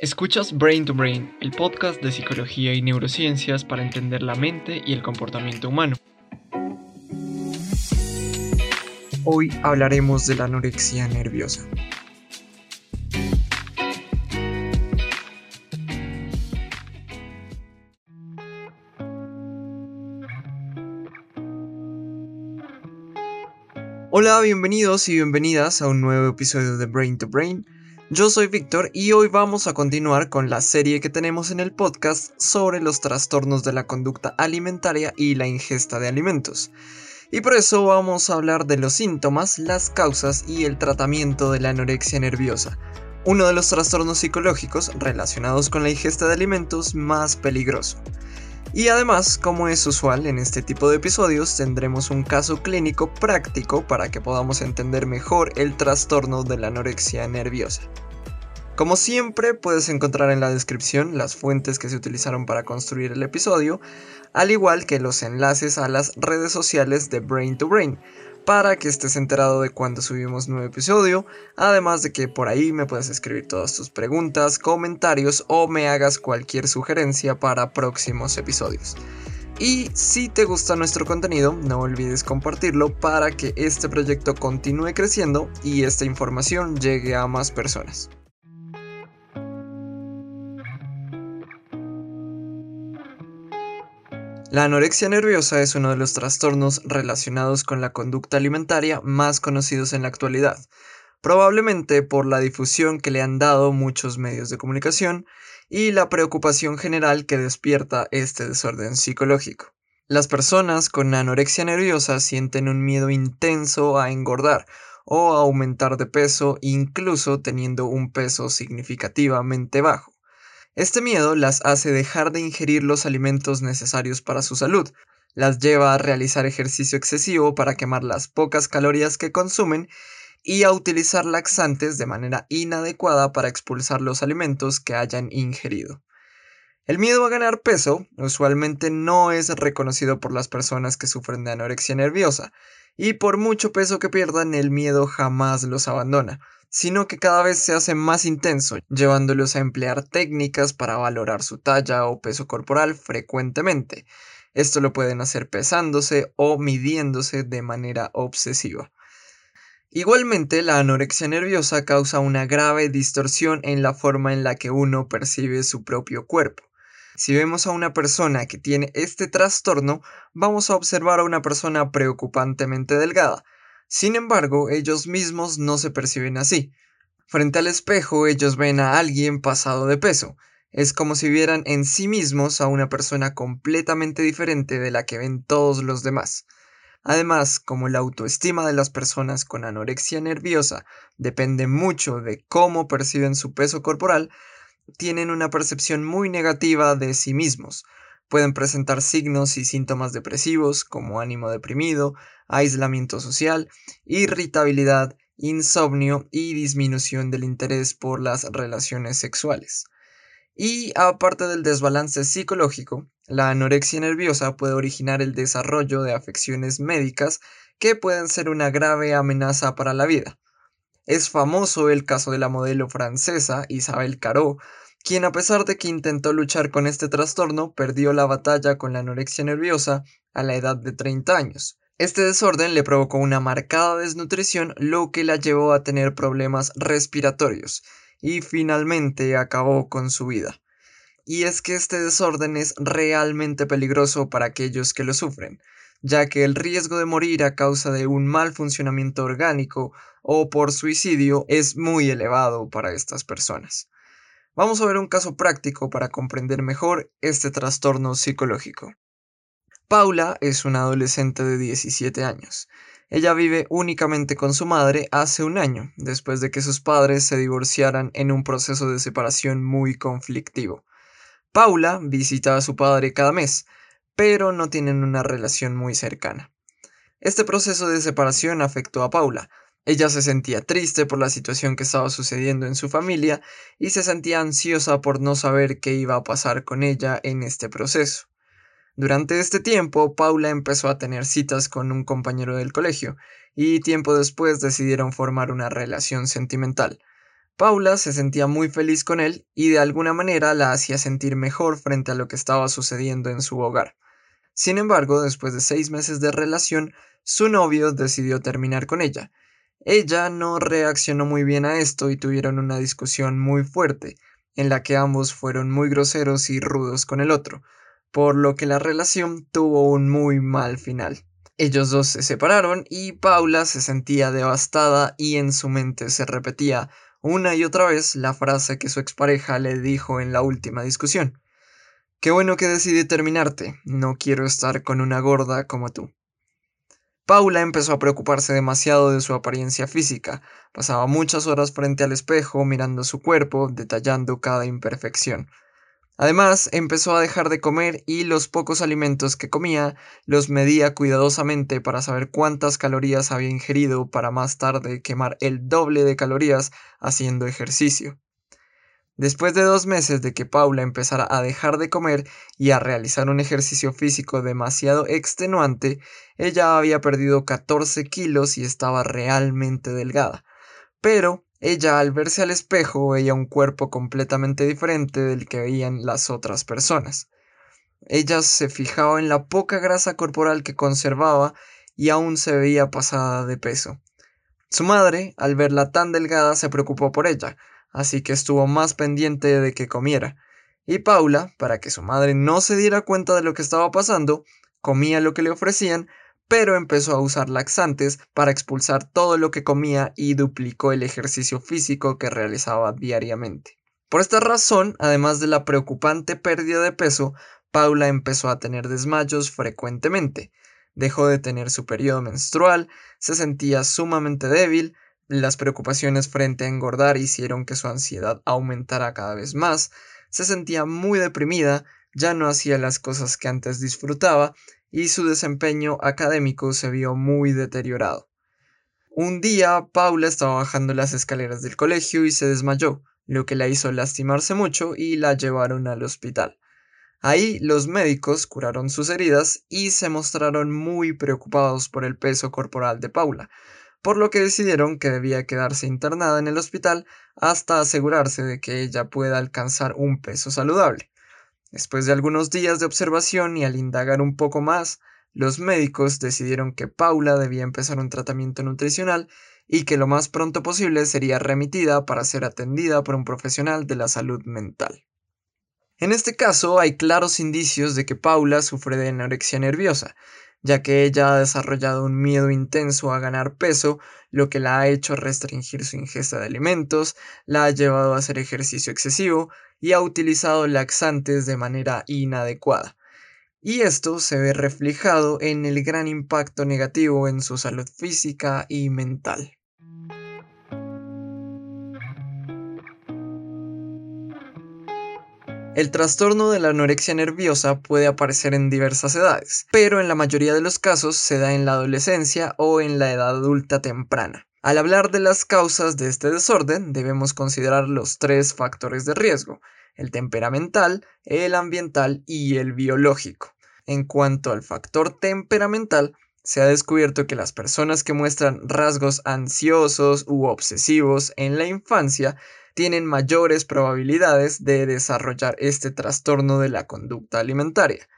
Escuchas Brain to Brain, el podcast de psicología y neurociencias para entender la mente y el comportamiento humano. Hoy hablaremos de la anorexia nerviosa. Hola, bienvenidos y bienvenidas a un nuevo episodio de Brain to Brain yo soy Víctor y hoy vamos a continuar con la serie que tenemos en el podcast sobre los trastornos de la conducta alimentaria y la ingesta de alimentos. Y por eso vamos a hablar de los síntomas, las causas y el tratamiento de la anorexia nerviosa, uno de los trastornos psicológicos relacionados con la ingesta de alimentos más peligroso. Y además, como es usual en este tipo de episodios, tendremos un caso clínico práctico para que podamos entender mejor el trastorno de la anorexia nerviosa. Como siempre, puedes encontrar en la descripción las fuentes que se utilizaron para construir el episodio, al igual que los enlaces a las redes sociales de Brain to Brain, para que estés enterado de cuando subimos nuevo episodio, además de que por ahí me puedes escribir todas tus preguntas, comentarios o me hagas cualquier sugerencia para próximos episodios. Y si te gusta nuestro contenido, no olvides compartirlo para que este proyecto continúe creciendo y esta información llegue a más personas. La anorexia nerviosa es uno de los trastornos relacionados con la conducta alimentaria más conocidos en la actualidad, probablemente por la difusión que le han dado muchos medios de comunicación y la preocupación general que despierta este desorden psicológico. Las personas con anorexia nerviosa sienten un miedo intenso a engordar o a aumentar de peso incluso teniendo un peso significativamente bajo. Este miedo las hace dejar de ingerir los alimentos necesarios para su salud, las lleva a realizar ejercicio excesivo para quemar las pocas calorías que consumen y a utilizar laxantes de manera inadecuada para expulsar los alimentos que hayan ingerido. El miedo a ganar peso usualmente no es reconocido por las personas que sufren de anorexia nerviosa, y por mucho peso que pierdan el miedo jamás los abandona, sino que cada vez se hace más intenso, llevándolos a emplear técnicas para valorar su talla o peso corporal frecuentemente. Esto lo pueden hacer pesándose o midiéndose de manera obsesiva. Igualmente, la anorexia nerviosa causa una grave distorsión en la forma en la que uno percibe su propio cuerpo. Si vemos a una persona que tiene este trastorno, vamos a observar a una persona preocupantemente delgada, sin embargo, ellos mismos no se perciben así. Frente al espejo ellos ven a alguien pasado de peso. Es como si vieran en sí mismos a una persona completamente diferente de la que ven todos los demás. Además, como la autoestima de las personas con anorexia nerviosa depende mucho de cómo perciben su peso corporal, tienen una percepción muy negativa de sí mismos, Pueden presentar signos y síntomas depresivos como ánimo deprimido, aislamiento social, irritabilidad, insomnio y disminución del interés por las relaciones sexuales. Y aparte del desbalance psicológico, la anorexia nerviosa puede originar el desarrollo de afecciones médicas que pueden ser una grave amenaza para la vida. Es famoso el caso de la modelo francesa Isabel Carot, quien a pesar de que intentó luchar con este trastorno, perdió la batalla con la anorexia nerviosa a la edad de 30 años. Este desorden le provocó una marcada desnutrición, lo que la llevó a tener problemas respiratorios, y finalmente acabó con su vida. Y es que este desorden es realmente peligroso para aquellos que lo sufren, ya que el riesgo de morir a causa de un mal funcionamiento orgánico o por suicidio es muy elevado para estas personas. Vamos a ver un caso práctico para comprender mejor este trastorno psicológico. Paula es una adolescente de 17 años. Ella vive únicamente con su madre hace un año, después de que sus padres se divorciaran en un proceso de separación muy conflictivo. Paula visita a su padre cada mes, pero no tienen una relación muy cercana. Este proceso de separación afectó a Paula, ella se sentía triste por la situación que estaba sucediendo en su familia y se sentía ansiosa por no saber qué iba a pasar con ella en este proceso. Durante este tiempo, Paula empezó a tener citas con un compañero del colegio y tiempo después decidieron formar una relación sentimental. Paula se sentía muy feliz con él y de alguna manera la hacía sentir mejor frente a lo que estaba sucediendo en su hogar. Sin embargo, después de seis meses de relación, su novio decidió terminar con ella. Ella no reaccionó muy bien a esto y tuvieron una discusión muy fuerte, en la que ambos fueron muy groseros y rudos con el otro, por lo que la relación tuvo un muy mal final. Ellos dos se separaron y Paula se sentía devastada y en su mente se repetía una y otra vez la frase que su expareja le dijo en la última discusión. Qué bueno que decidí terminarte, no quiero estar con una gorda como tú. Paula empezó a preocuparse demasiado de su apariencia física, pasaba muchas horas frente al espejo mirando su cuerpo, detallando cada imperfección. Además, empezó a dejar de comer y los pocos alimentos que comía los medía cuidadosamente para saber cuántas calorías había ingerido para más tarde quemar el doble de calorías haciendo ejercicio. Después de dos meses de que Paula empezara a dejar de comer y a realizar un ejercicio físico demasiado extenuante, ella había perdido 14 kilos y estaba realmente delgada. Pero ella al verse al espejo veía un cuerpo completamente diferente del que veían las otras personas. Ella se fijaba en la poca grasa corporal que conservaba y aún se veía pasada de peso. Su madre, al verla tan delgada, se preocupó por ella, así que estuvo más pendiente de que comiera. Y Paula, para que su madre no se diera cuenta de lo que estaba pasando, comía lo que le ofrecían, pero empezó a usar laxantes para expulsar todo lo que comía y duplicó el ejercicio físico que realizaba diariamente. Por esta razón, además de la preocupante pérdida de peso, Paula empezó a tener desmayos frecuentemente, dejó de tener su periodo menstrual, se sentía sumamente débil, las preocupaciones frente a engordar hicieron que su ansiedad aumentara cada vez más, se sentía muy deprimida, ya no hacía las cosas que antes disfrutaba y su desempeño académico se vio muy deteriorado. Un día Paula estaba bajando las escaleras del colegio y se desmayó, lo que la hizo lastimarse mucho y la llevaron al hospital. Ahí los médicos curaron sus heridas y se mostraron muy preocupados por el peso corporal de Paula, por lo que decidieron que debía quedarse internada en el hospital hasta asegurarse de que ella pueda alcanzar un peso saludable. Después de algunos días de observación y al indagar un poco más, los médicos decidieron que Paula debía empezar un tratamiento nutricional y que lo más pronto posible sería remitida para ser atendida por un profesional de la salud mental. En este caso hay claros indicios de que Paula sufre de anorexia nerviosa, ya que ella ha desarrollado un miedo intenso a ganar peso, lo que la ha hecho restringir su ingesta de alimentos, la ha llevado a hacer ejercicio excesivo y ha utilizado laxantes de manera inadecuada. Y esto se ve reflejado en el gran impacto negativo en su salud física y mental. El trastorno de la anorexia nerviosa puede aparecer en diversas edades, pero en la mayoría de los casos se da en la adolescencia o en la edad adulta temprana. Al hablar de las causas de este desorden, debemos considerar los tres factores de riesgo, el temperamental, el ambiental y el biológico. En cuanto al factor temperamental, se ha descubierto que las personas que muestran rasgos ansiosos u obsesivos en la infancia tienen mayores probabilidades de desarrollar este trastorno de la conducta alimentaria.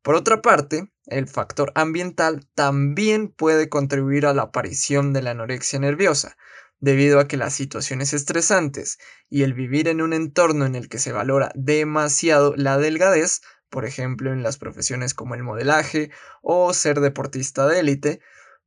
Por otra parte, el factor ambiental también puede contribuir a la aparición de la anorexia nerviosa, debido a que las situaciones estresantes y el vivir en un entorno en el que se valora demasiado la delgadez, por ejemplo en las profesiones como el modelaje o ser deportista de élite,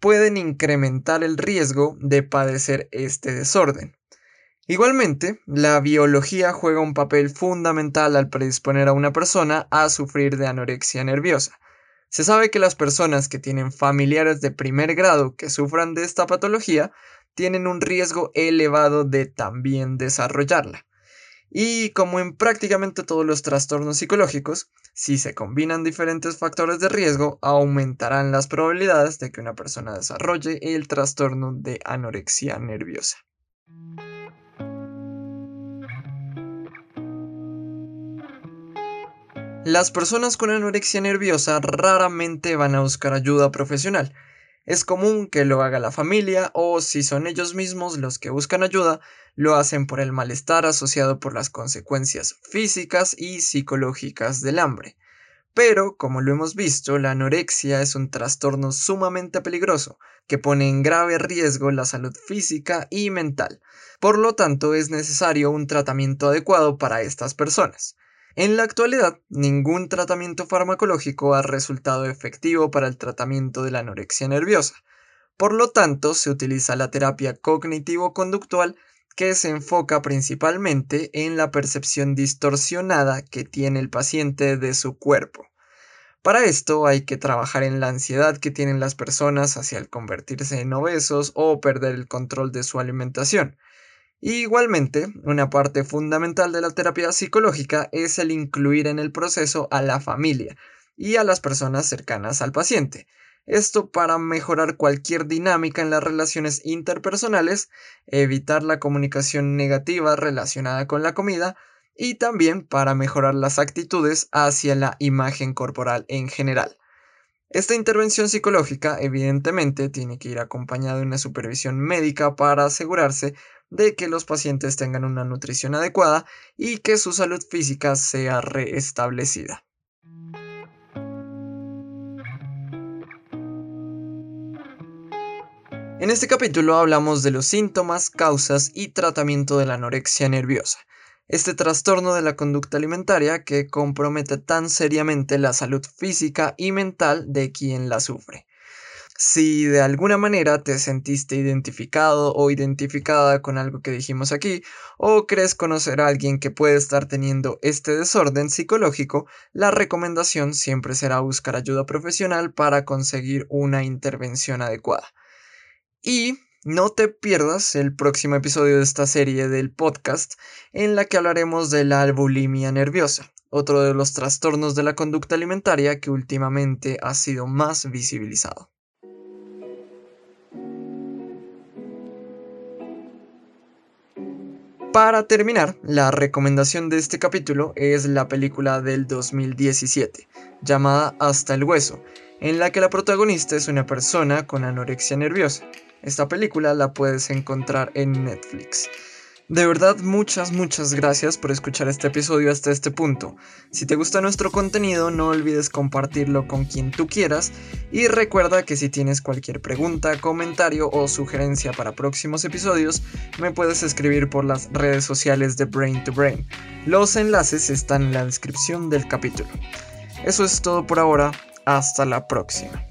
pueden incrementar el riesgo de padecer este desorden. Igualmente, la biología juega un papel fundamental al predisponer a una persona a sufrir de anorexia nerviosa. Se sabe que las personas que tienen familiares de primer grado que sufran de esta patología tienen un riesgo elevado de también desarrollarla. Y como en prácticamente todos los trastornos psicológicos, si se combinan diferentes factores de riesgo, aumentarán las probabilidades de que una persona desarrolle el trastorno de anorexia nerviosa. Las personas con anorexia nerviosa raramente van a buscar ayuda profesional, Es común que lo haga la familia o si son ellos mismos los que buscan ayuda, lo hacen por el malestar asociado por las consecuencias físicas y psicológicas del hambre. Pero, como lo hemos visto, la anorexia es un trastorno sumamente peligroso, que pone en grave riesgo la salud física y mental. Por lo tanto, es necesario un tratamiento adecuado para estas personas. En la actualidad, ningún tratamiento farmacológico ha resultado efectivo para el tratamiento de la anorexia nerviosa. Por lo tanto, se utiliza la terapia cognitivo-conductual que se enfoca principalmente en la percepción distorsionada que tiene el paciente de su cuerpo. Para esto hay que trabajar en la ansiedad que tienen las personas hacia el convertirse en obesos o perder el control de su alimentación. Igualmente, una parte fundamental de la terapia psicológica es el incluir en el proceso a la familia y a las personas cercanas al paciente, esto para mejorar cualquier dinámica en las relaciones interpersonales, evitar la comunicación negativa relacionada con la comida y también para mejorar las actitudes hacia la imagen corporal en general. Esta intervención psicológica evidentemente tiene que ir acompañada de una supervisión médica para asegurarse de que los pacientes tengan una nutrición adecuada y que su salud física sea reestablecida. En este capítulo hablamos de los síntomas, causas y tratamiento de la anorexia nerviosa, este trastorno de la conducta alimentaria que compromete tan seriamente la salud física y mental de quien la sufre. Si de alguna manera te sentiste identificado o identificada con algo que dijimos aquí, o crees conocer a alguien que puede estar teniendo este desorden psicológico, la recomendación siempre será buscar ayuda profesional para conseguir una intervención adecuada. Y no te pierdas el próximo episodio de esta serie del podcast en la que hablaremos de la bulimia nerviosa, otro de los trastornos de la conducta alimentaria que últimamente ha sido más visibilizado. Para terminar, la recomendación de este capítulo es la película del 2017, llamada Hasta el Hueso, en la que la protagonista es una persona con anorexia nerviosa. Esta película la puedes encontrar en Netflix. De verdad, muchas, muchas gracias por escuchar este episodio hasta este punto. Si te gusta nuestro contenido, no olvides compartirlo con quien tú quieras y recuerda que si tienes cualquier pregunta, comentario o sugerencia para próximos episodios, me puedes escribir por las redes sociales de Brain to Brain. Los enlaces están en la descripción del capítulo. Eso es todo por ahora, hasta la próxima.